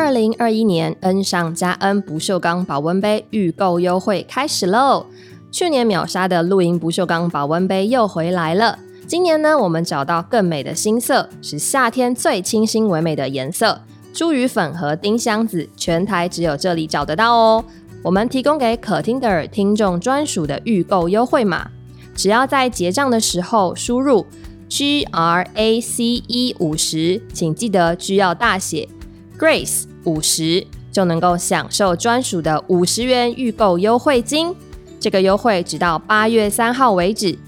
二零二一年恩上加恩不锈钢保温杯预购优惠开始喽！去年秒杀的露营不锈钢保温杯又回来了。今年呢，我们找到更美的新色，是夏天最清新唯美的颜色——茱萸粉和丁香紫，全台只有这里找得到哦。我们提供给可听的耳听众专属的预购优惠码，只要在结账的时候输入 G R A C E 五十，请记得需要大写，Grace 五十就能够享受专属的五十元预购优惠金。这个优惠直到八月三号为止，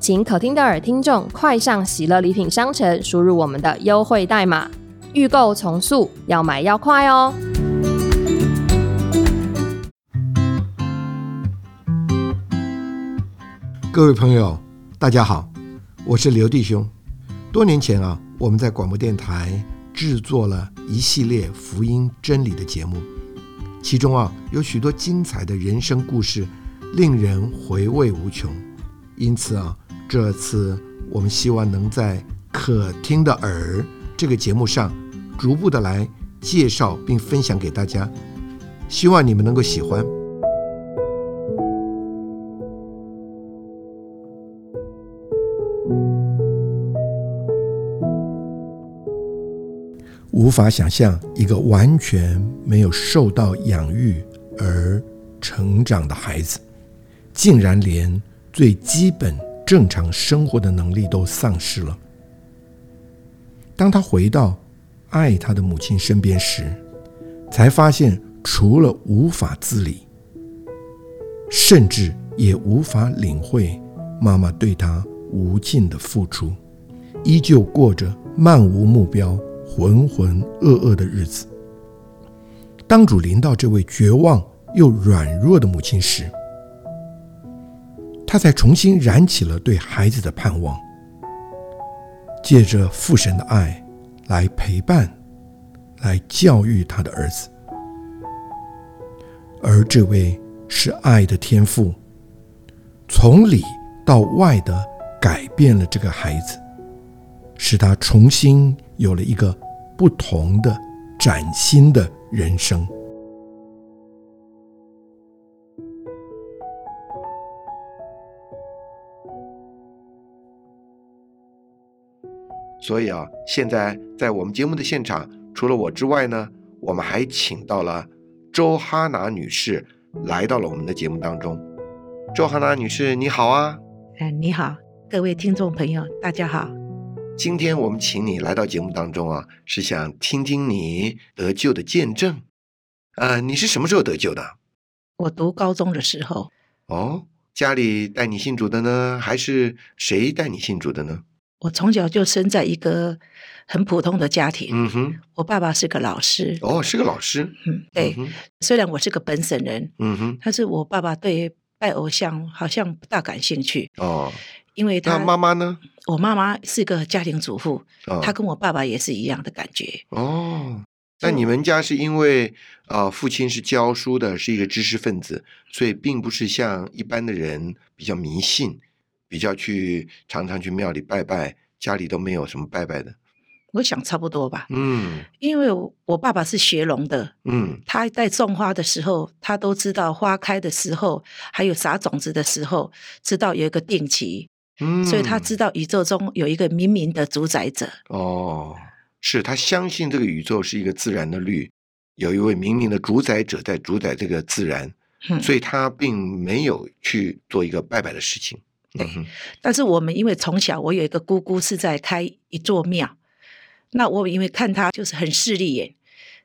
请可听的耳听众快上喜乐礼品商城，输入我们的优惠代码，预购从速，要买要快哦。各位朋友，大家好，我是刘弟兄。多年前啊，我们在广播电台制作了一系列福音真理的节目，其中啊有许多精彩的人生故事，令人回味无穷。因此啊，这次我们希望能在可听的耳这个节目上，逐步的来介绍并分享给大家，希望你们能够喜欢。无法想象一个完全没有受到养育而成长的孩子，竟然连最基本正常生活的能力都丧失了。当他回到爱他的母亲身边时，才发现除了无法自理，甚至也无法领会妈妈对他无尽的付出，依旧过着漫无目标。浑浑噩噩的日子。当主临到这位绝望又软弱的母亲时，他才重新燃起了对孩子的盼望，借着父神的爱来陪伴、来教育他的儿子。而这位是爱的天父，从里到外的改变了这个孩子，使他重新。有了一个不同的、崭新的人生。所以啊，现在在我们节目的现场，除了我之外呢，我们还请到了周哈娜女士来到了我们的节目当中。周哈娜女士，你好啊！哎，你好，各位听众朋友，大家好。今天我们请你来到节目当中啊，是想听听你得救的见证。呃，你是什么时候得救的？我读高中的时候。哦，家里带你信主的呢，还是谁带你信主的呢？我从小就生在一个很普通的家庭。嗯哼，我爸爸是个老师。哦，是个老师。嗯，对。虽然我是个本省人。嗯哼，但是我爸爸对拜偶像好像不大感兴趣。哦。因为他妈妈呢？我妈妈是个家庭主妇，她跟我爸爸也是一样的感觉。哦，那你们家是因为啊，父亲是教书的，是一个知识分子，所以并不是像一般的人比较迷信，比较去常常去庙里拜拜，家里都没有什么拜拜的。我想差不多吧。嗯，因为我爸爸是学农的，嗯，他在种花的时候，他都知道花开的时候，还有撒种子的时候，知道有一个定期。所以他知道宇宙中有一个明明的主宰者。哦，是他相信这个宇宙是一个自然的律，有一位明明的主宰者在主宰这个自然，所以他并没有去做一个拜拜的事情。对，但是我们因为从小我有一个姑姑是在开一座庙，那我因为看他就是很势利眼，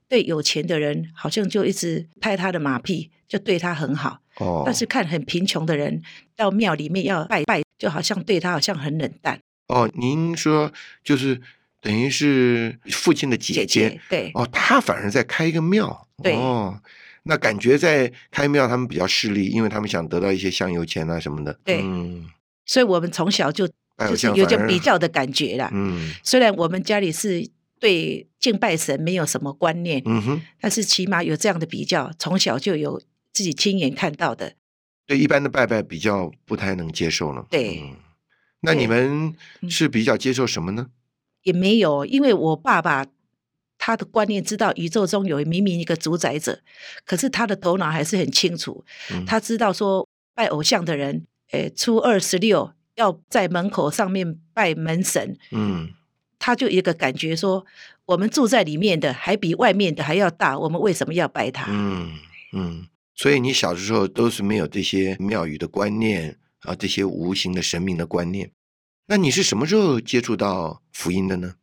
对有钱的人好像就一直拍他的马屁，就对他很好。哦，但是看很贫穷的人到庙里面要拜拜。就好像对他好像很冷淡哦。您说就是等于是父亲的姐姐对哦，他反而在开一个庙对哦，那感觉在开庙他们比较势利，因为他们想得到一些香油钱啊什么的。对，嗯，所以我们从小就就是有点比较的感觉啦。嗯，虽然我们家里是对敬拜神没有什么观念，嗯哼，但是起码有这样的比较，从小就有自己亲眼看到的。对一般的拜拜比较不太能接受了。对，那你们是比较接受什么呢？也没有，因为我爸爸他的观念知道宇宙中有明明一个主宰者，可是他的头脑还是很清楚，嗯他知道说拜偶像的人，诶，初二十六要在门口上面拜门神，嗯他就一个感觉说，我们住在里面的还比外面的还要大，我们为什么要拜他？嗯嗯，所以你小的时候都是没有这些庙宇的观念啊，这些无形的神明的观念。那你是什么时候接触到福音的呢？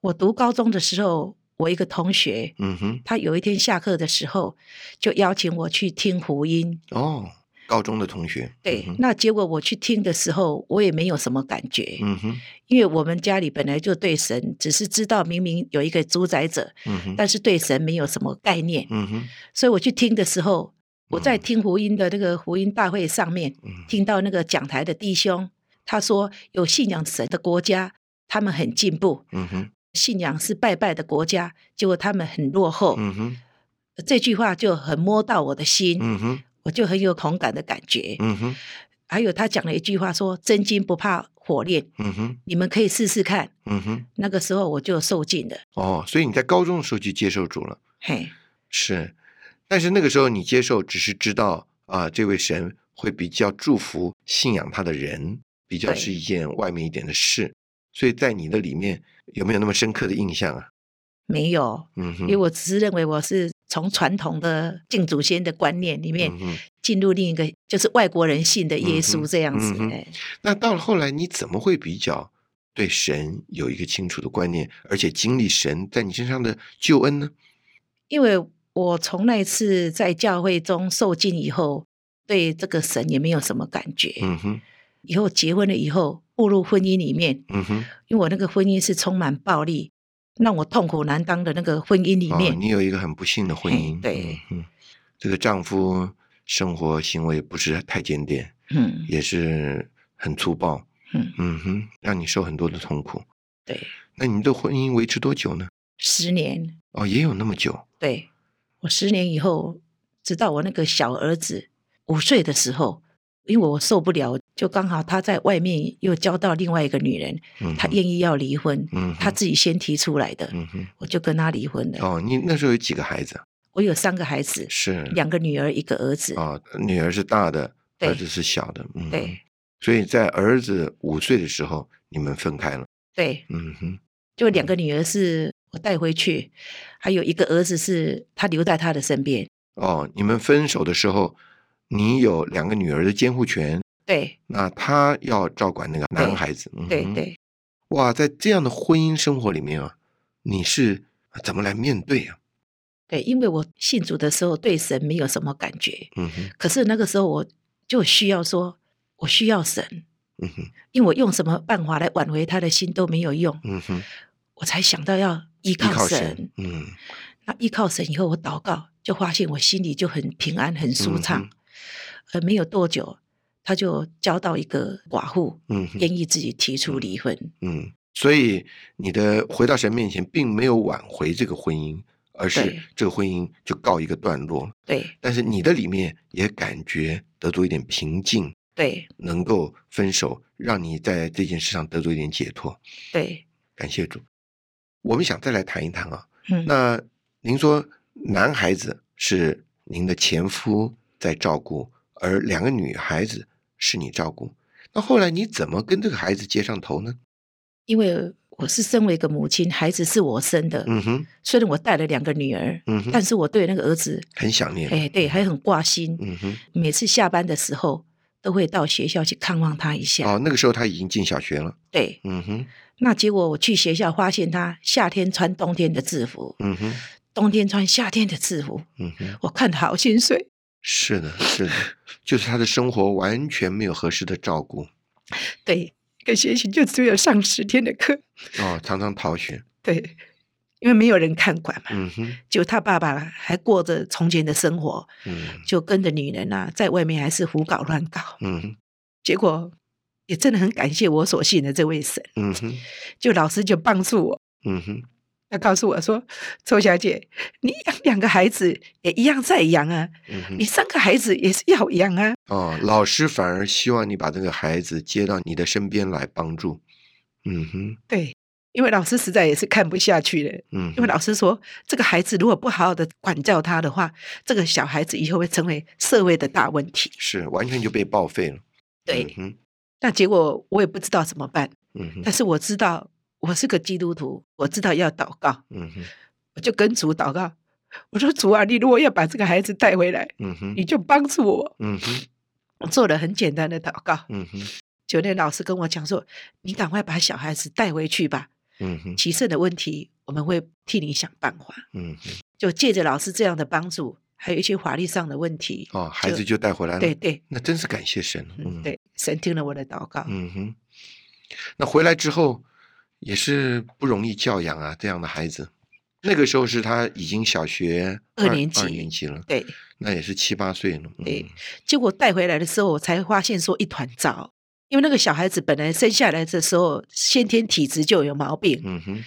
我读高中的时候，我一个同学，嗯哼，他有一天下课的时候，就邀请我去听福音。哦，高中的同学，对，嗯那结果我去听的时候，我也没有什么感觉，嗯哼，因为我们家里本来就对神只是知道明明有一个主宰者，嗯哼，但是对神没有什么概念，嗯哼，所以我去听的时候，我在嗯听福音的那个福音大会上面，嗯听到那个讲台的弟兄他说，有信仰神的国家，他们很进步；嗯哼，信仰是拜拜的国家，结果他们很落后。嗯哼，这句话就很摸到我的心，嗯哼，我就很有同感的感觉。嗯哼，还有他讲了一句话说：“真金不怕火炼，嗯哼，你们可以试试看。嗯哼，”那个时候我就受尽了，哦，所以你在高中的时候就接受主了，嘿，是，但是那个时候你接受只是知道啊，这位神会比较祝福信仰他的人，比较是一件外面一点的事，所以在你的里面有没有那么深刻的印象啊？没有，嗯哼，因为我只是认为我是从传统的敬祖先的观念里面进入另一个，就是外国人信的耶嗯稣这样子。那到了后来，你怎么会比较对神有一个清楚的观念，而且经历神在你身上的救恩呢？因为我从那次在教会中受尽以后，对这个神也没有什么感觉。嗯哼，以后结婚了以后，步入婚姻里面，嗯哼，因为我那个婚姻是充满暴力，让我痛苦难当的那个婚姻里面，哦，你有一个很不幸的婚姻，对嗯，这个丈夫生活行为不是太检点，嗯也是很粗暴，嗯，嗯哼，让你受很多的痛苦。对，那你的婚姻维持多久呢？十年，哦，也有那么久。对我十年以后，直到我那个小儿子五岁的时候，因为我受不了，就刚好他在外面又交到另外一个女人，嗯，他愿意要离婚，嗯他自己先提出来的，嗯，我就跟他离婚了。哦，你那时候有几个孩子？我有三个孩子，是两个女儿，一个儿子。哦，女儿是大的，对儿子是小的，嗯，对所以在儿子五岁的时候，你们分开了，对，嗯哼，就两个女儿是我带回去，还有一个儿子是他留在他的身边。哦，你们分手的时候，你有两个女儿的监护权，对那他要照管那个男孩子，嗯对对，哇，在这样的婚姻生活里面啊，你是怎么来面对啊？对，因为我信主的时候对神没有什么感觉，嗯哼，可是那个时候我就需要说，我需要神，嗯哼，因为我用什么办法来挽回他的心都没有用，嗯哼，我才想到要依依靠神。嗯那依靠神以后，我祷告就发现我心里就很平安、很舒畅。嗯呃，没有多久，他就交到一个寡妇，嗯愿意自己提出离婚。嗯，所以你的回到神面前，并没有挽回这个婚姻，而是这个婚姻就告一个段落了。对但是你的里面也感觉得到一点平静，对能够分手，让你在这件事上得到一点解脱。对，感谢主。我们想再来谈一谈啊，嗯，那您说男孩子是您的前夫在照顾，而两个女孩子是你照顾，那后来你怎么跟这个孩子接上头呢？因为我是身为一个母亲，孩子是我生的，嗯哼，虽然我带了两个女儿，嗯哼，但是我对那个儿子，很想念。哎，对，还很挂心。嗯哼，每次下班的时候，都会到学校去看望他一下。哦，那个时候他已经进小学了。对，嗯哼，那结果我去学校发现他夏天穿冬天的制服，嗯哼，冬天穿夏天的制服，嗯哼，我看得好心碎。是的，是的，就是他的生活完全没有合适的照顾。对，一个学期就只有上十天的课。哦，常常逃学。对，因为没有人看管嘛，嗯哼，就他爸爸还过着从前的生活，嗯就跟着女人啊，在外面还是胡搞乱搞。嗯哼，结果也真的很感谢我所信的这位神，嗯哼，就老师就帮助我。嗯哼，他告诉我说：“周小姐，你养两个孩子也一样在养啊，嗯你。三个孩子也是要养啊。哦，老师反而希望你把这个孩子接到你的身边来帮助。嗯哼，对，因为老师实在也是看不下去了。嗯，因为老师说，这个孩子如果不好好的管教他的话，这个小孩子以后会成为社会的大问题。是完全就被报废了。对，嗯那结果我也不知道怎么办，嗯，但是我知道我是个基督徒，我知道要祷告，嗯哼，我就跟主祷告。我说主啊，你如果要把这个孩子带回来，嗯哼，你就帮助我。嗯哼，我做了很简单的祷告。嗯哼，酒店老师跟我讲说：“你赶快把小孩子带回去吧，嗯哼，其剩的问题我们会替你想办法。嗯哼，”就借着老师这样的帮助，还有一些法律上的问题，哦，孩子就带回来了。对，对，那真是感谢神。嗯，，对，神听了我的祷告。嗯哼，那回来之后也是不容易教养啊，这样的孩子。那个时候是他已经小学二年级二年级了，对，那也是七八岁了。嗯对，结果带回来的时候，我才发现说一团糟。因为那个小孩子本来生下来的时候先天体质就有毛病，嗯哼，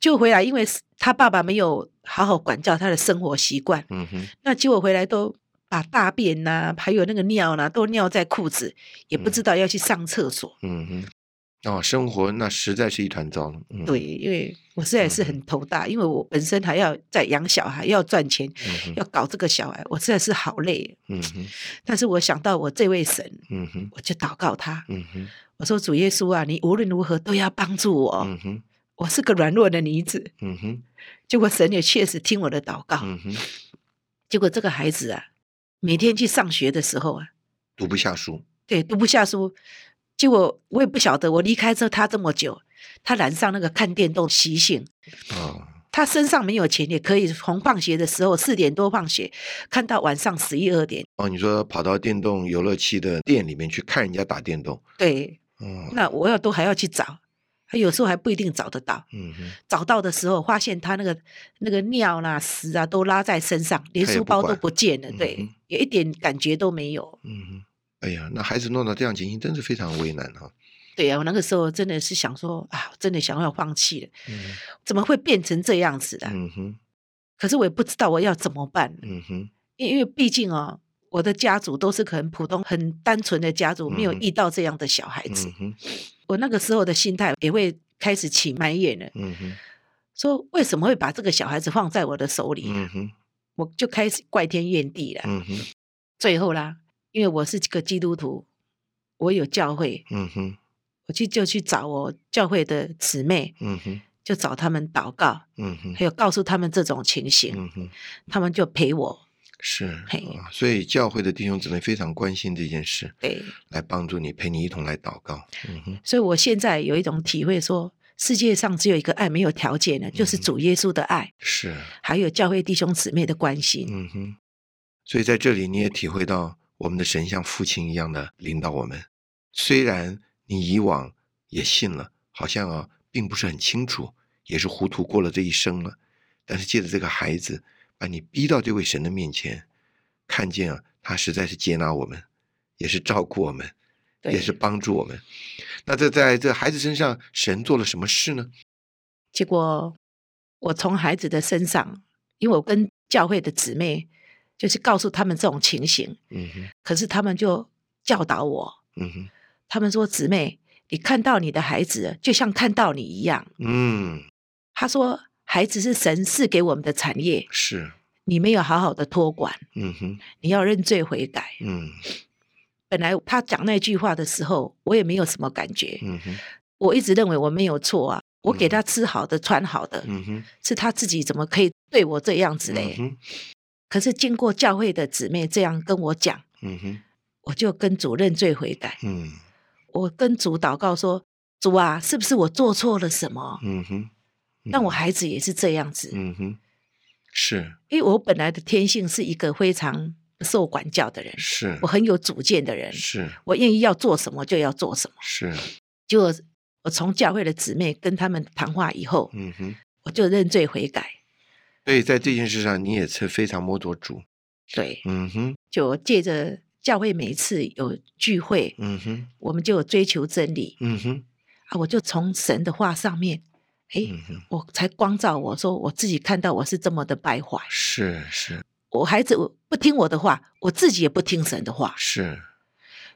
就回来，因为他爸爸没有好好管教他的生活习惯，嗯哼，那结果回来都把大便呐、还有那个尿呐、都尿在裤子，也不知道要去上厕所。嗯哼，哦，生活那实在是一团糟了。嗯，对，因为我实在是很头大，因为我本身还要在养小孩，要赚钱，嗯，要搞这个小孩，我实在是好累。嗯哼，但是我想到我这位神，嗯哼，我就祷告他，嗯哼，我说主耶稣啊，你无论如何都要帮助我，嗯哼，我是个软弱的女子。嗯哼，结果神也确实听我的祷告，嗯哼，结果这个孩子啊，每天去上学的时候啊，读不下书。对，读不下书。结果我也不晓得，我离开之后他这么久，他染上那个看电动习性。哦，他身上没有钱，也可以从放学的时候四点多放学，看到晚上十一二点。哦，你说跑到电动游乐器的店里面去看人家打电动。对，嗯，那我要都还要去找，他有时候还不一定找得到。嗯哼，找到的时候，发现他那个那个尿啦、屎啊都拉在身上，连书包都不见了，嗯对哼，也一点感觉都没有。嗯哼，哎呀，那孩子弄到这样情形，真是非常为难哈。对呀、我那个时候真的是想说啊，我真的想要放弃了，嗯怎么会变成这样子的？嗯哼，可是我也不知道我要怎么办，嗯哼，因因为毕竟哦，我的家族都是很普通、很单纯的家族，没有遇到这样的小孩子。嗯哼，我那个时候的心态也会开始起埋怨了，嗯哼，说为什么会把这个小孩子放在我的手里、嗯哼，我就开始怪天怨地了。嗯哼，最后啦，因为我是个基督徒，我有教会，嗯哼，我去就去找我教会的姊妹，嗯哼，就找他们祷告，嗯哼，还有告诉他们这种情形，嗯哼，他们就陪我。是所以教会的弟兄姊妹非常关心这件事，对，来帮助你，陪你一同来祷告。嗯哼，所以我现在有一种体会说。世界上只有一个爱没有条件的，就是主耶稣的爱，是，还有教会弟兄姊妹的关心。嗯哼，所以在这里你也体会到我们的神像父亲一样的领导我们。虽然你以往也信了，好像啊并不是很清楚，也是糊涂过了这一生了，但是借着这个孩子，把你逼到这位神的面前，看见啊他实在是接纳我们，也是照顾我们，也是帮助我们。那这在这孩子身上，神做了什么事呢？结果我从孩子的身上，因为我跟教会的姊妹就是告诉他们这种情形，嗯哼，可是他们就教导我，嗯哼，他们说：“姊妹，你看到你的孩子，就像看到你一样。嗯，”他说：“孩子是神赐给我们的产业，是，你没有好好的托管，嗯哼，你要认罪悔改。嗯”本来他讲那句话的时候，我也没有什么感觉，嗯哼，我一直认为我没有错啊，我给他吃好的、穿好的，嗯哼，是他自己怎么可以对我这样子嘞？嗯哼，可是经过教会的姊妹这样跟我讲，嗯哼，我就跟主认罪悔改。嗯我跟主祷告说：“主啊，是不是我做错了什么？嗯哼，让我孩子也是这样子？嗯哼，是因为我本来的天性是一个非常受管教的人，是我很有主见的人，是我愿意要做什么就要做什么。是，结果我从教会的姊妹跟他们谈话以后，嗯哼，我就认罪悔改。所以在这件事上，你也是非常摸着主。对，嗯哼，就借着教会每一次有聚会，嗯哼，我们就有追求真理嗯哼，啊，我就从神的话上面，哎，嗯，我才光照我说我自己看到我是这么的败坏，是是。我孩子不听我的话，我自己也不听神的话，是，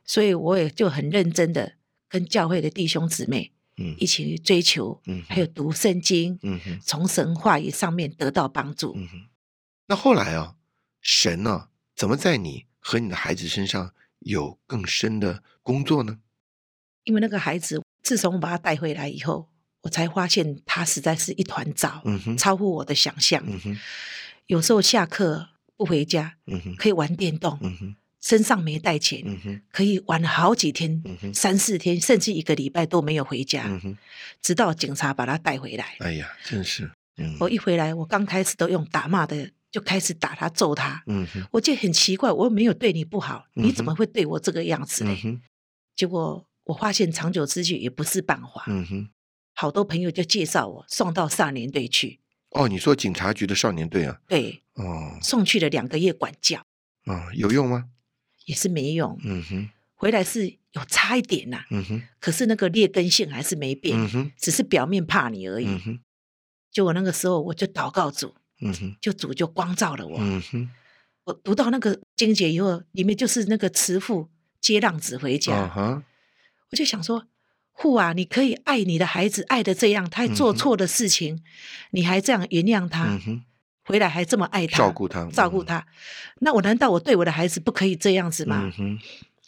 所以我也就很认真的跟教会的弟兄姊妹嗯一起追求，嗯还有读圣经，嗯哼从神话语上面得到帮助。嗯哼。那后来啊，神呢、怎么在你和你的孩子身上有更深的工作呢？因为那个孩子，自从我把他带回来以后，我才发现他实在是一团糟，嗯哼超乎我的想象。嗯哼有时候下课不回家，嗯哼可以玩电动，嗯哼身上没带钱，可以玩好几天，三四天，甚至一个礼拜都没有回家，直到警察把他带回来。哎呀，真是，嗯我一回来，我刚开始都用打骂的，就开始打他、揍他。嗯哼我觉得很奇怪，我又没有对你不好，嗯你怎么会对我这个样子呢？结果我发现长久之计也不是办法，嗯哼。好多朋友就介绍我送到少年队去，哦，你说警察局的少年队啊？对，哦送去了两个月管教，哦，有用吗？也是没用，嗯哼。回来是有差一点呐、嗯哼。可是那个劣根性还是没变，嗯哼。只是表面怕你而已。嗯哼。就我那个时候，我就祷告主，嗯哼。就主就光照了我。嗯哼。我读到那个经节以后，里面就是那个慈父接浪子回家，我就想说，父啊，你可以爱你的孩子，爱的这样，他做错的事情，你还这样原谅他，嗯哼回来还这么爱他，照顾他嗯照顾他。那我难道我对我的孩子不可以这样子吗？嗯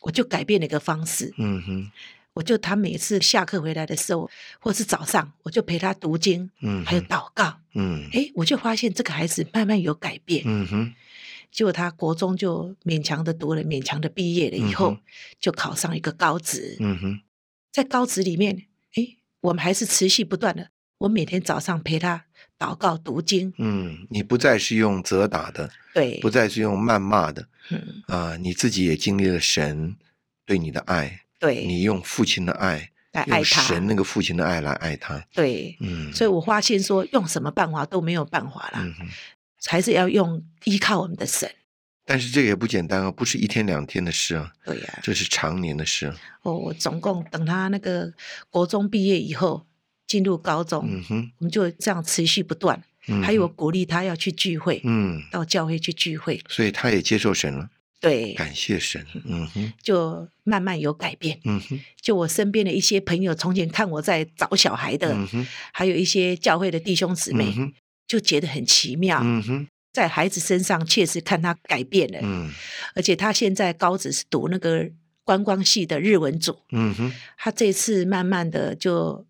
我就改变了一个方式，嗯哼我就他每次下课回来的时候，或是早上，我就陪他读经，嗯还有祷告。嗯哎，我就发现这个孩子慢慢有改变。嗯哼结果他国中就勉强的读了，勉强的毕业了以后，嗯就考上一个高职。嗯哼在高职里面，哎，我们还是持续不断的。我每天早上陪他祷告读经，嗯，你不再是用责打的，对不，再是用谩骂的嗯，啊，你自己也经历了神对你的爱，对，你用父亲的爱，来爱他，神那个父亲的爱来爱他。对。嗯，所以我发现说，用什么办法都没有办法啦，嗯。还是要用依靠我们的神。但是这个也不简单啊，不是一天两天的事啊，对呀、这是常年的事啊。哦，我总共等他那个国中毕业以后，进入高中，嗯哼，我们就这样持续不断。嗯还有我鼓励他要去聚会，嗯，到教会去聚会，所以他也接受神了，对，感谢神。嗯哼，就慢慢有改变。嗯哼，就我身边的一些朋友，从前看我在找小孩的，嗯哼，还有一些教会的弟兄姊妹，就觉得很奇妙，嗯哼，在孩子身上确实看他改变了，嗯。而且他现在高职是读那个观光系的日文组，嗯哼，他这次慢慢的就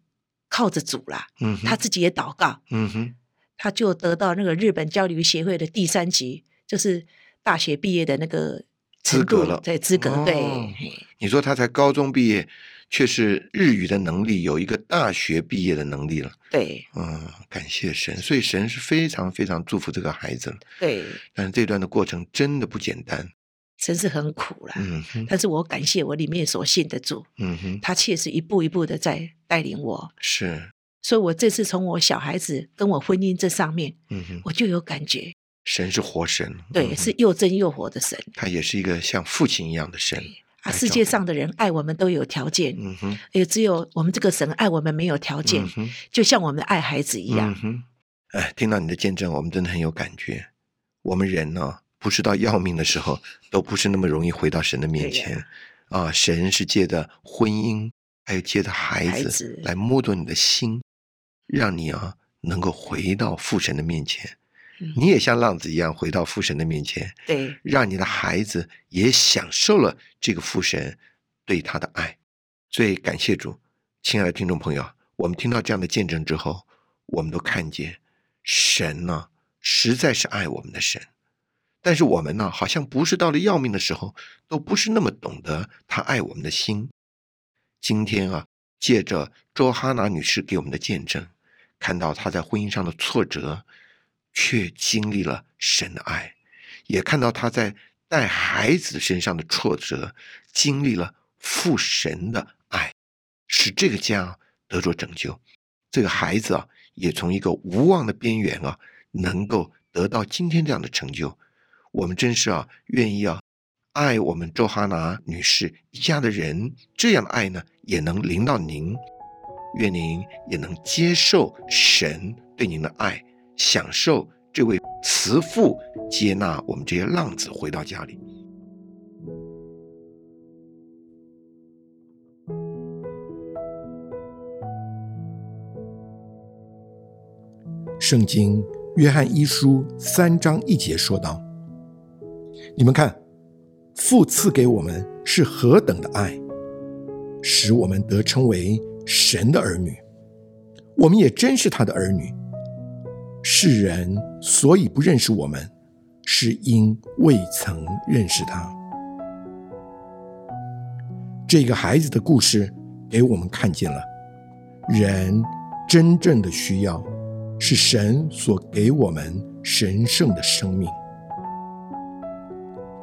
靠着主啦，嗯，他自己也祷告，嗯哼，他就得到那个日本交流协会的第三级，就是大学毕业的那个资格了。对资格，对你说他才高中毕业，却是日语的能力有一个大学毕业的能力了。对。嗯，感谢神，所以神是非常非常祝福这个孩子了。对，但是这段的过程真的不简单。真是很苦了。嗯哼，但是我感谢我里面所信的主，嗯哼，他确实一步一步的在带领我，是，所以我这次从我小孩子跟我婚姻这上面，嗯哼，我就有感觉，神是活神，对，嗯是又真又活的神。他也是一个像父亲一样的神。啊！世界上的人爱我们都有条件，嗯哼，也只有我们这个神爱我们没有条件，嗯，就像我们爱孩子一样。嗯。哼，哎，听到你的见证，我们真的很有感觉。我们人呢、不知道要命的时候，都不是那么容易回到神的面前啊。神是借着婚姻，还有借着孩子来摸索你的心，让你啊能够回到父神的面前。嗯你也像浪子一样回到父神的面前，对，让你的孩子也享受了这个父神对他的爱。所以感谢主，亲爱的听众朋友，我们听到这样的见证之后，我们都看见神呢、实在是爱我们的神。但是我们呢，好像不是到了要命的时候，都不是那么懂得他爱我们的心。今天啊，借着周哈娜女士给我们的见证，看到她在婚姻上的挫折，却经历了神的爱，也看到她在带孩子身上的挫折，经历了父神的爱，使这个家得着拯救。这个孩子啊，也从一个无望的边缘啊，能够得到今天这样的成就。我们真是啊，愿意啊，爱我们周哈拿女士一家的人，这样的爱呢，也能临到您，愿您也能接受神对您的爱，享受这位慈父接纳我们这些浪子回到家里。圣经约翰一书三章一节说道。你们看，父赐给我们是何等的爱，使我们得称为神的儿女。我们也真是他的儿女。世人所以不认识我们，是因未曾认识他。”这个孩子的故事给我们看见了，人真正的需要是神所给我们神圣的生命。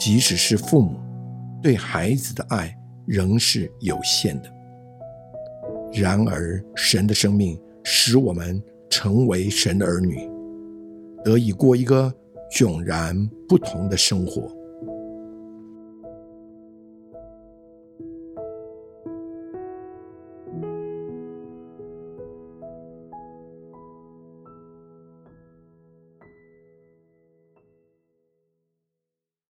即使是父母对孩子的爱仍是有限的，然而神的生命使我们成为神的儿女，得以过一个迥然不同的生活。